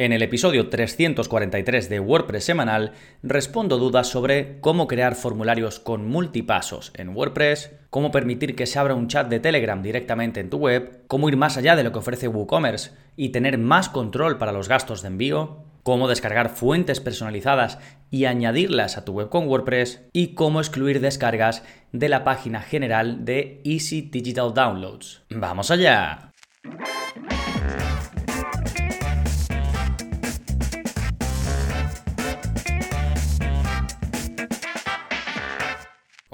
En el episodio 343 de WordPress semanal respondo dudas sobre cómo crear formularios con multipasos en WordPress, cómo permitir que se abra un chat de Telegram directamente en tu web, cómo ir más allá de lo que ofrece WooCommerce y tener más control para los gastos de envío, cómo descargar fuentes personalizadas y añadirlas a tu web con WordPress y cómo excluir descargas de la página general de Easy Digital Downloads. ¡Vamos allá!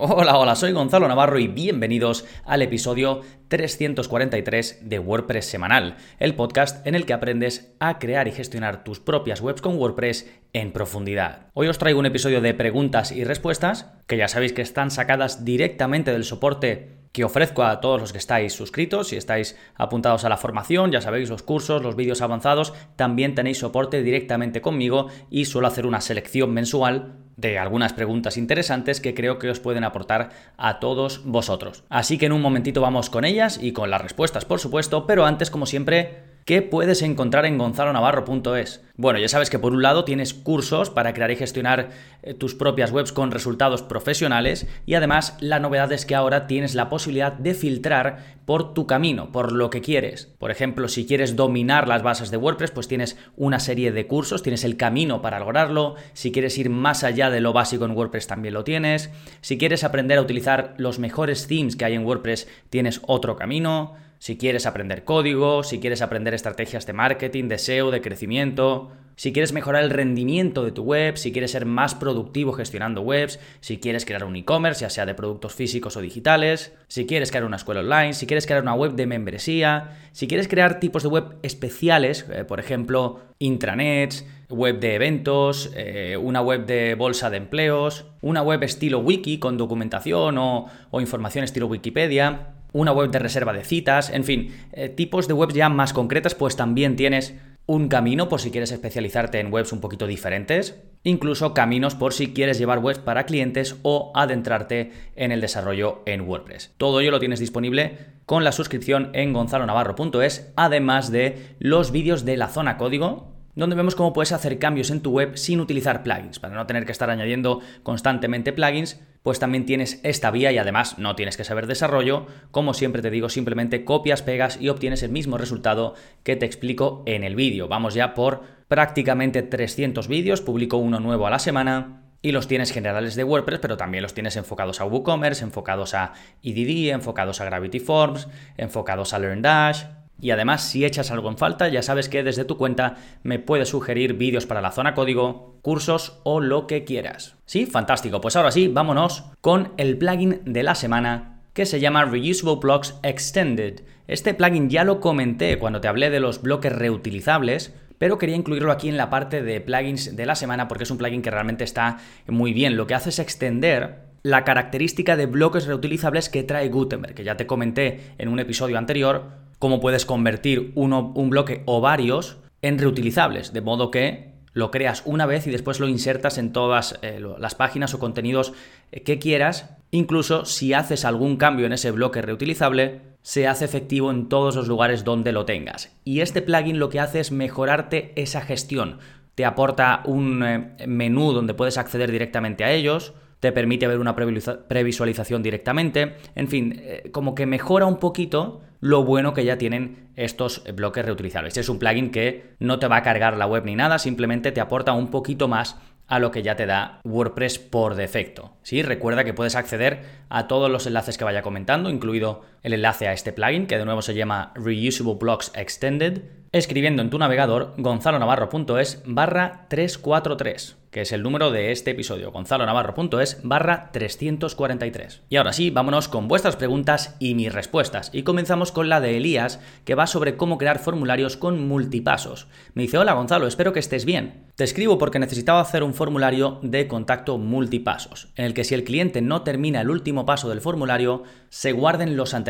Hola, hola, soy Gonzalo Navarro y bienvenidos al episodio 343 de WordPress Semanal, el podcast en el que aprendes a crear y gestionar tus propias webs con WordPress en profundidad. Hoy os traigo un episodio de preguntas y respuestas, que ya sabéis que están sacadas directamente del soporte que ofrezco a todos los que estáis suscritos, si estáis apuntados a la formación, ya sabéis, los cursos, los vídeos avanzados, también tenéis soporte directamente conmigo y suelo hacer una selección mensual de algunas preguntas interesantes que creo que os pueden aportar a todos vosotros. Así que en un momentito vamos con ellas y con las respuestas, por supuesto, pero antes, como siempre, ¿Qué puedes encontrar en gonzalonavarro.es? Bueno, ya sabes que por un lado tienes cursos para crear y gestionar eh, tus propias webs con resultados profesionales y además la novedad es que ahora tienes la posibilidad de filtrar por tu camino, por lo que quieres. Por ejemplo, si quieres dominar las bases de WordPress, pues tienes una serie de cursos, tienes el camino para lograrlo. Si quieres ir más allá de lo básico en WordPress, también lo tienes. Si quieres aprender a utilizar los mejores themes que hay en WordPress, tienes otro camino si quieres aprender código, si quieres aprender estrategias de marketing, de SEO, de crecimiento, si quieres mejorar el rendimiento de tu web, si quieres ser más productivo gestionando webs, si quieres crear un e-commerce, ya sea de productos físicos o digitales, si quieres crear una escuela online, si quieres crear una web de membresía, si quieres crear tipos de web especiales, eh, por ejemplo, intranets, web de eventos, eh, una web de bolsa de empleos, una web estilo wiki con documentación o información estilo Wikipedia, una web de reserva de citas, en fin, eh, tipos de webs ya más concretas, pues también tienes un camino por si quieres especializarte en webs un poquito diferentes, incluso caminos por si quieres llevar webs para clientes o adentrarte en el desarrollo en WordPress. Todo ello lo tienes disponible con la suscripción en gonzalonavarro.es, además de los vídeos de la zona código, donde vemos cómo puedes hacer cambios en tu web sin utilizar plugins, para no tener que estar añadiendo constantemente plugins, pues también tienes esta vía y además no tienes que saber desarrollo, como siempre te digo, simplemente copias, pegas y obtienes el mismo resultado que te explico en el vídeo. Vamos ya por prácticamente 300 vídeos, publico uno nuevo a la semana, y los tienes generales de WordPress, pero también los tienes enfocados a WooCommerce, enfocados a EDD, enfocados a Gravity Forms, enfocados a LearnDash, y además, si echas algo en falta, ya sabes que desde tu cuenta me puedes sugerir vídeos para la zona código, cursos o lo que quieras. Sí, fantástico. Pues ahora sí, vámonos con el plugin de la semana que se llama Reusable Blocks Extended. Este plugin ya lo comenté cuando te hablé de los bloques reutilizables, pero quería incluirlo aquí en la parte de plugins de la semana porque es un plugin que realmente está muy bien. Lo que hace es extender la característica de bloques reutilizables que trae Gutenberg, que ya te comenté en un episodio anterior, cómo puedes convertir uno, un bloque o varios en reutilizables, de modo que lo creas una vez y después lo insertas en todas eh, las páginas o contenidos eh, que quieras. Incluso si haces algún cambio en ese bloque reutilizable, se hace efectivo en todos los lugares donde lo tengas. Y este plugin lo que hace es mejorarte esa gestión. Te aporta un eh, menú donde puedes acceder directamente a ellos, te permite ver una previsualización directamente, en fin, como que mejora un poquito lo bueno que ya tienen estos bloques reutilizables. Es un plugin que no te va a cargar la web ni nada, simplemente te aporta un poquito más a lo que ya te da WordPress por defecto. ¿Sí? Recuerda que puedes acceder a todos los enlaces que vaya comentando, incluido el enlace a este plugin, que de nuevo se llama Reusable Blocks Extended, escribiendo en tu navegador gonzalonavarro.es barra 343 que es el número de este episodio, gonzalonavarro.es barra 343. Y ahora sí, vámonos con vuestras preguntas y mis respuestas. Y comenzamos con la de Elías, que va sobre cómo crear formularios con multipasos. Me dice, hola Gonzalo, espero que estés bien. Te escribo porque necesitaba hacer un formulario de contacto multipasos, en el que si el cliente no termina el último paso del formulario, se guarden los anteriores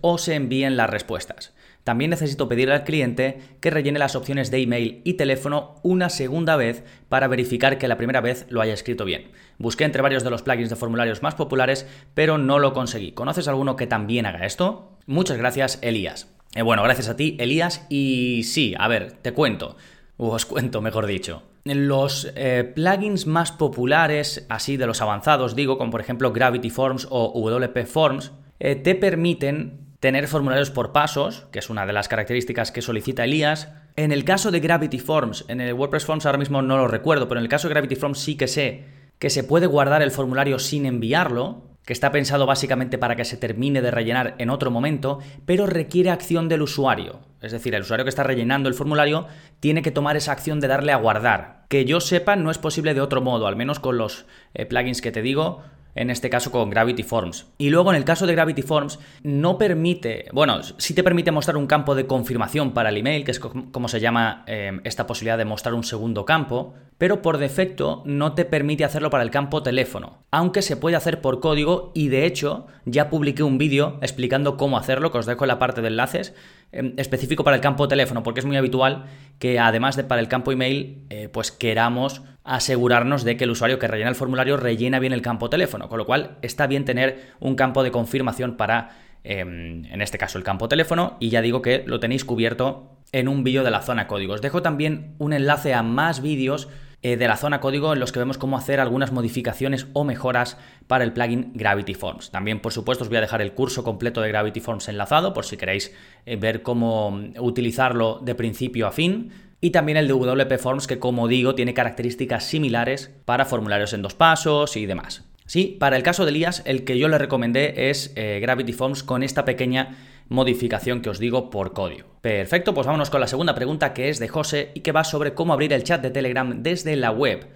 o se envíen las respuestas. También necesito pedirle al cliente que rellene las opciones de email y teléfono una segunda vez para verificar que la primera vez lo haya escrito bien. Busqué entre varios de los plugins de formularios más populares, pero no lo conseguí. ¿Conoces alguno que también haga esto? Muchas gracias, Elías. Eh, bueno, gracias a ti, Elías. Y sí, a ver, te cuento. os cuento, mejor dicho. Los eh, plugins más populares, así de los avanzados, digo, como por ejemplo Gravity Forms o WP Forms, eh, te permiten tener formularios por pasos, que es una de las características que solicita Elías. En el caso de Gravity Forms, en el WordPress Forms ahora mismo no lo recuerdo, pero en el caso de Gravity Forms sí que sé que se puede guardar el formulario sin enviarlo, que está pensado básicamente para que se termine de rellenar en otro momento, pero requiere acción del usuario. Es decir, el usuario que está rellenando el formulario tiene que tomar esa acción de darle a guardar. Que yo sepa, no es posible de otro modo, al menos con los eh, plugins que te digo, en este caso con Gravity Forms. Y luego en el caso de Gravity Forms no permite, bueno, sí te permite mostrar un campo de confirmación para el email, que es como se llama em, esta posibilidad de mostrar un segundo campo, pero por defecto no te permite hacerlo para el campo teléfono, aunque se puede hacer por código y de hecho ya publiqué un vídeo explicando cómo hacerlo, que os dejo en la parte de enlaces, específico para el campo teléfono, porque es muy habitual que además de para el campo email, eh, pues queramos asegurarnos de que el usuario que rellena el formulario rellena bien el campo teléfono, con lo cual está bien tener un campo de confirmación para, em, en este caso, el campo teléfono, y ya digo que lo tenéis cubierto en un vídeo de la zona código. Os dejo también un enlace a más vídeos eh, de la zona código en los que vemos cómo hacer algunas modificaciones o mejoras para el plugin Gravity Forms. También, por supuesto, os voy a dejar el curso completo de Gravity Forms enlazado por si queréis eh, ver cómo utilizarlo de principio a fin y también el de WP Forms que como digo tiene características similares para formularios en dos pasos y demás. Sí, para el caso de Elías el que yo le recomendé es eh, Gravity Forms con esta pequeña modificación que os digo por código. Perfecto, pues vámonos con la segunda pregunta que es de José y que va sobre cómo abrir el chat de Telegram desde la web.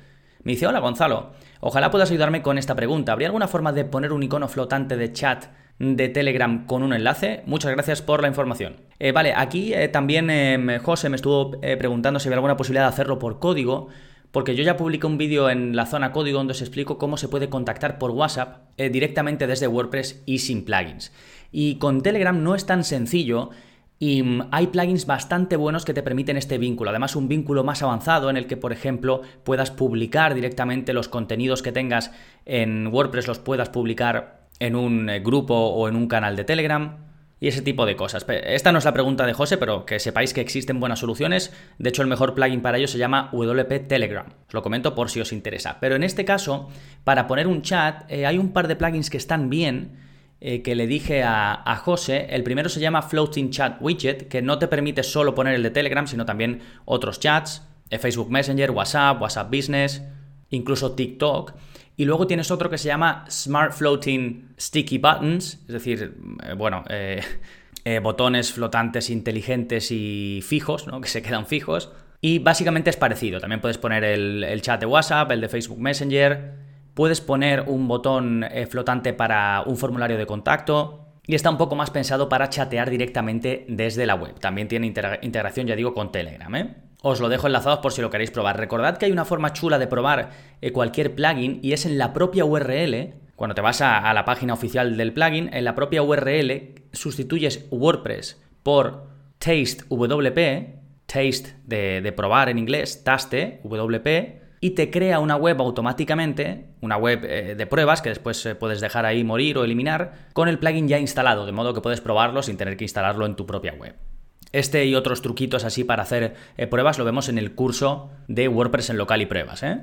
Me dice, hola Gonzalo, ojalá puedas ayudarme con esta pregunta. ¿Habría alguna forma de poner un icono flotante de chat de Telegram con un enlace. Muchas gracias por la información. Eh, vale, aquí eh, también eh, José me estuvo preguntando si había alguna posibilidad de hacerlo por código. Porque yo ya publiqué un vídeo en la zona código donde os explico cómo se puede contactar por WhatsApp directamente desde WordPress y sin plugins. Y con Telegram no es tan sencillo y mm, hay plugins bastante buenos que te permiten este vínculo. Además, un vínculo más avanzado en el que, por ejemplo, puedas publicar directamente los contenidos que tengas en WordPress, los puedas publicar en un eh, grupo o en un canal de Telegram y ese tipo de cosas. Esta no es la pregunta de José, pero que sepáis que existen buenas soluciones. De hecho, el mejor plugin para ello se llama WP Telegram. Os lo comento por si os interesa. Pero en este caso, para poner un chat, eh, hay un par de plugins que están bien. Eh, que le dije a, a, José. El primero se llama Floating Chat Widget, que no te permite solo poner el de Telegram, sino también otros chats, Facebook Messenger, WhatsApp, WhatsApp Business, incluso TikTok. Y luego tienes otro que se llama Smart Floating Sticky Buttons, es decir, eh, bueno, eh, eh, botones flotantes inteligentes y fijos, ¿no? que se quedan fijos. Y básicamente es parecido. También puedes poner el, chat de WhatsApp, el de Facebook Messenger. Puedes poner un botón flotante para un formulario de contacto. Y está un poco más pensado para chatear directamente desde la web. También tiene integración, ya digo, con Telegram. ¿eh? Os lo dejo enlazado por si lo queréis probar. Recordad que hay una forma chula de probar eh, cualquier plugin y es en la propia URL. Cuando te vas a, la página oficial del plugin, en la propia URL sustituyes WordPress por taste WP, taste de, probar en inglés, taste WP, y te crea una web automáticamente, una web eh, de pruebas que después eh, puedes dejar ahí morir o eliminar, con el plugin ya instalado, de modo que puedes probarlo sin tener que instalarlo en tu propia web. Este y otros truquitos así para hacer eh, pruebas lo vemos en el curso de WordPress en local y pruebas. ¿eh?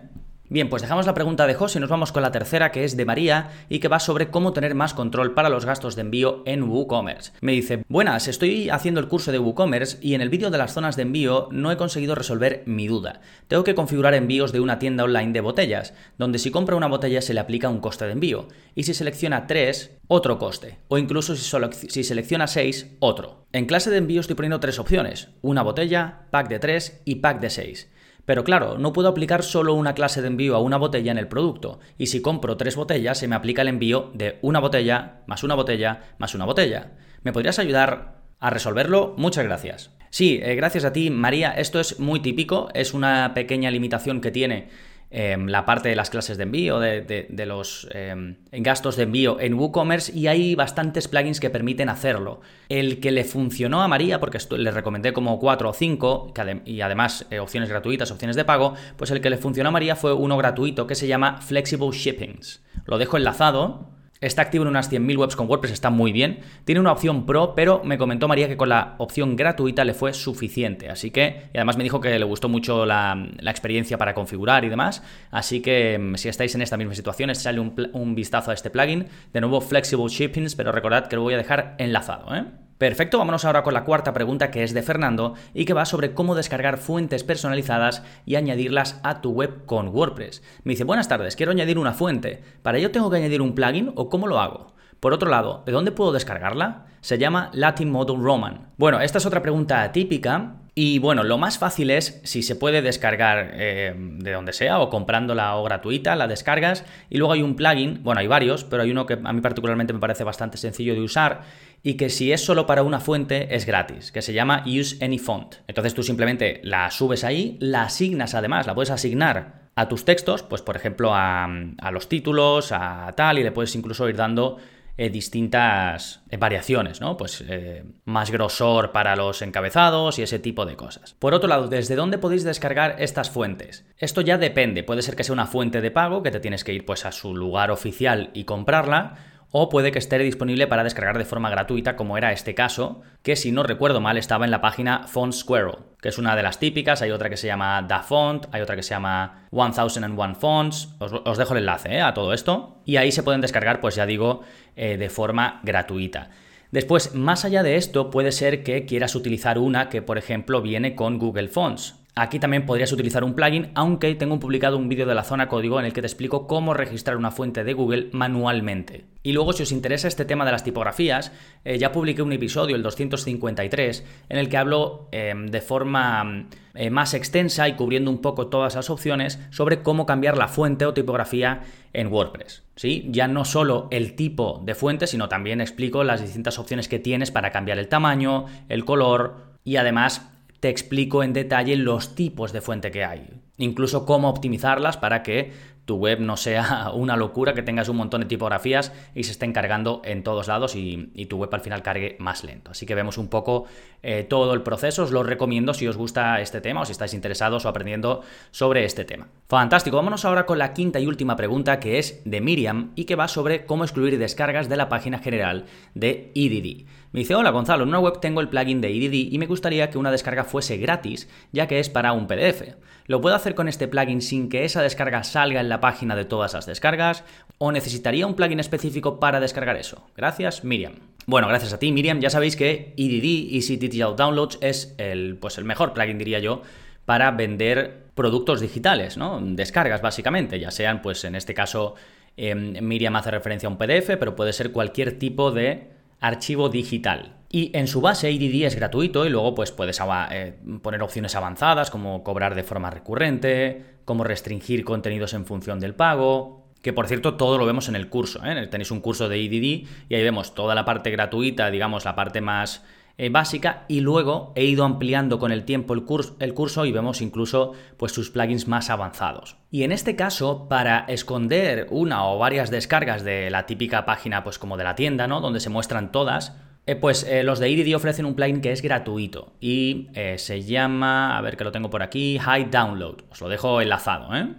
Bien, pues dejamos la pregunta de José y nos vamos con la tercera que es de María y que va sobre cómo tener más control para los gastos de envío en WooCommerce. Me dice, buenas, estoy haciendo el curso de WooCommerce y en el vídeo de las zonas de envío no he conseguido resolver mi duda. Tengo que configurar envíos de una tienda online de botellas, donde si compra una botella se le aplica un coste de envío y si selecciona tres, otro coste, o incluso si selecciona 6, otro. En clase de envío estoy poniendo tres opciones, una botella, pack de 3 y pack de 6. Pero claro, no puedo aplicar solo una clase de envío a una botella en el producto, y si compro tres botellas se me aplica el envío de una botella, más una botella, más una botella. ¿Me podrías ayudar a resolverlo? Muchas gracias. Sí, eh, gracias a ti, María. Esto es muy típico, es una pequeña limitación que tiene Em, la parte de las clases de envío, de, los em, gastos de envío en WooCommerce y hay bastantes plugins que permiten hacerlo. El que le funcionó a María, porque le recomendé como 4 o 5 y además eh, opciones gratuitas, opciones de pago, pues el que le funcionó a María fue uno gratuito que se llama Flexible Shippings. Lo dejo enlazado Está activo en unas 100.000 webs con WordPress, está muy bien. Tiene una opción pro, pero me comentó María que con la opción gratuita le fue suficiente. Así que, y además me dijo que le gustó mucho la, experiencia para configurar y demás. Así que mm, si estáis en esta misma situación, sale un, un vistazo a este plugin. De nuevo, Flexible Shippings, pero recordad que lo voy a dejar enlazado, ¿eh? Perfecto, vámonos ahora con la cuarta pregunta que es de Fernando y que va sobre cómo descargar fuentes personalizadas y añadirlas a tu web con WordPress. Me dice, buenas tardes, quiero añadir una fuente. ¿Para ello tengo que añadir un plugin o cómo lo hago? Por otro lado, ¿de dónde puedo descargarla? Se llama Latin Model Roman. Bueno, esta es otra pregunta típica y bueno, lo más fácil es si se puede descargar eh, de donde sea o comprándola o gratuita, la descargas y luego hay un plugin, bueno, hay varios, pero hay uno que a mí particularmente me parece bastante sencillo de usar y que si es solo para una fuente es gratis, que se llama Use Any Font. Entonces tú simplemente la subes ahí, la asignas además, la puedes asignar a tus textos, pues por ejemplo a, a los títulos, a tal, y le puedes incluso ir dando eh, distintas eh, variaciones, ¿no? Pues eh, más grosor para los encabezados y ese tipo de cosas. Por otro lado, ¿desde dónde podéis descargar estas fuentes? Esto ya depende, puede ser que sea una fuente de pago, que te tienes que ir pues a su lugar oficial y comprarla, o puede que esté disponible para descargar de forma gratuita, como era este caso, que si no recuerdo mal estaba en la página Font Squirrel, que es una de las típicas, hay otra que se llama Da Font, hay otra que se llama 1001 Fonts, os, dejo el enlace ¿eh? a todo esto, y ahí se pueden descargar, pues ya digo, eh, de forma gratuita. Después, más allá de esto, puede ser que quieras utilizar una que, por ejemplo, viene con Google Fonts. Aquí también podrías utilizar un plugin, aunque tengo publicado un vídeo de la zona código en el que te explico cómo registrar una fuente de Google manualmente. Y luego, si os interesa este tema de las tipografías, eh, ya publiqué un episodio, el 253, en el que hablo em, de forma eh, más extensa y cubriendo un poco todas las opciones sobre cómo cambiar la fuente o tipografía en WordPress. ¿sí? Ya no solo el tipo de fuente, sino también explico las distintas opciones que tienes para cambiar el tamaño, el color y además te explico en detalle los tipos de fuente que hay, incluso cómo optimizarlas para que tu web no sea una locura, que tengas un montón de tipografías y se estén cargando en todos lados y, tu web al final cargue más lento. Así que vemos un poco eh, todo el proceso, os lo recomiendo si os gusta este tema o si estáis interesados o aprendiendo sobre este tema. Fantástico, vámonos ahora con la quinta y última pregunta que es de Miriam y que va sobre cómo excluir descargas de la página general de EDD. Me dice, hola Gonzalo, en una web tengo el plugin de EDD y me gustaría que una descarga fuese gratis, ya que es para un PDF. ¿Lo puedo hacer con este plugin sin que esa descarga salga en la página de todas las descargas? ¿O necesitaría un plugin específico para descargar eso? Gracias, Miriam. Bueno, gracias a ti, Miriam. Ya sabéis que EDD, Easy Digital Downloads, es el, pues el mejor plugin, diría yo, para vender productos digitales, ¿no? Descargas, básicamente, ya sean, pues en este caso, em, Miriam hace referencia a un PDF, pero puede ser cualquier tipo de archivo digital. Y en su base EDD es gratuito y luego pues puedes eh, poner opciones avanzadas como cobrar de forma recurrente, como restringir contenidos en función del pago, que por cierto todo lo vemos en el curso. ¿eh? Tenéis un curso de EDD y ahí vemos toda la parte gratuita, digamos la parte más eh, básica y luego he ido ampliando con el tiempo el, curso, el curso y vemos incluso pues sus plugins más avanzados. Y en este caso, para esconder una o varias descargas de la típica página, pues como de la tienda, ¿no? Donde se muestran todas, eh, pues eh, los de EDD ofrecen un plugin que es gratuito y se llama, a ver que lo tengo por aquí, High Download. Os lo dejo enlazado, ¿eh?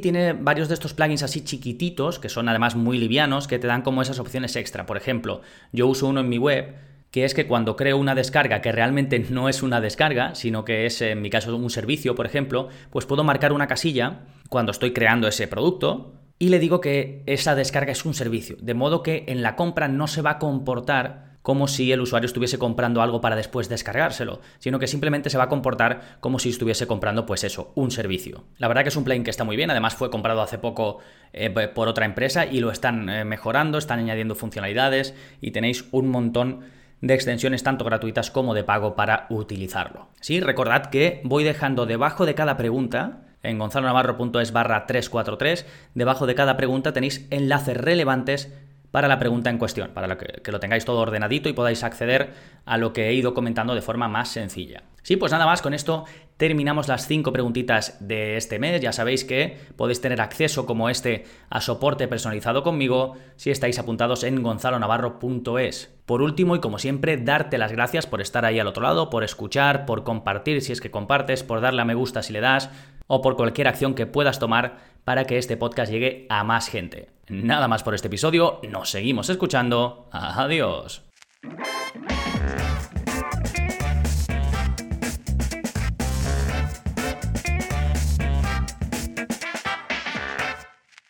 Tiene varios de estos plugins así chiquititos, que son además muy livianos, que te dan como esas opciones extra. Por ejemplo, yo uso uno en mi web que es que cuando creo una descarga que realmente no es una descarga, sino que es en mi caso un servicio, por ejemplo, pues puedo marcar una casilla cuando estoy creando ese producto y le digo que esa descarga es un servicio, de modo que en la compra no se va a comportar como si el usuario estuviese comprando algo para después descargárselo, sino que simplemente se va a comportar como si estuviese comprando, pues eso, un servicio. La verdad que es un plugin que está muy bien, además fue comprado hace poco eh, por otra empresa y lo están eh, mejorando, están añadiendo funcionalidades y tenéis un montón de extensiones tanto gratuitas como de pago para utilizarlo. Sí, recordad que voy dejando debajo de cada pregunta en gonzalonavarro.es barra 343, debajo de cada pregunta tenéis enlaces relevantes para la pregunta en cuestión, para que, lo tengáis todo ordenadito y podáis acceder a lo que he ido comentando de forma más sencilla. Sí, pues nada más, con esto terminamos las cinco preguntitas de este mes. Ya sabéis que podéis tener acceso como este a soporte personalizado conmigo si estáis apuntados en gonzalonavarro.es. Por último, y como siempre, darte las gracias por estar ahí al otro lado, por escuchar, por compartir si es que compartes, por darle a me gusta si le das, o por cualquier acción que puedas tomar para que este podcast llegue a más gente. Nada más por este episodio, nos seguimos escuchando. Adiós.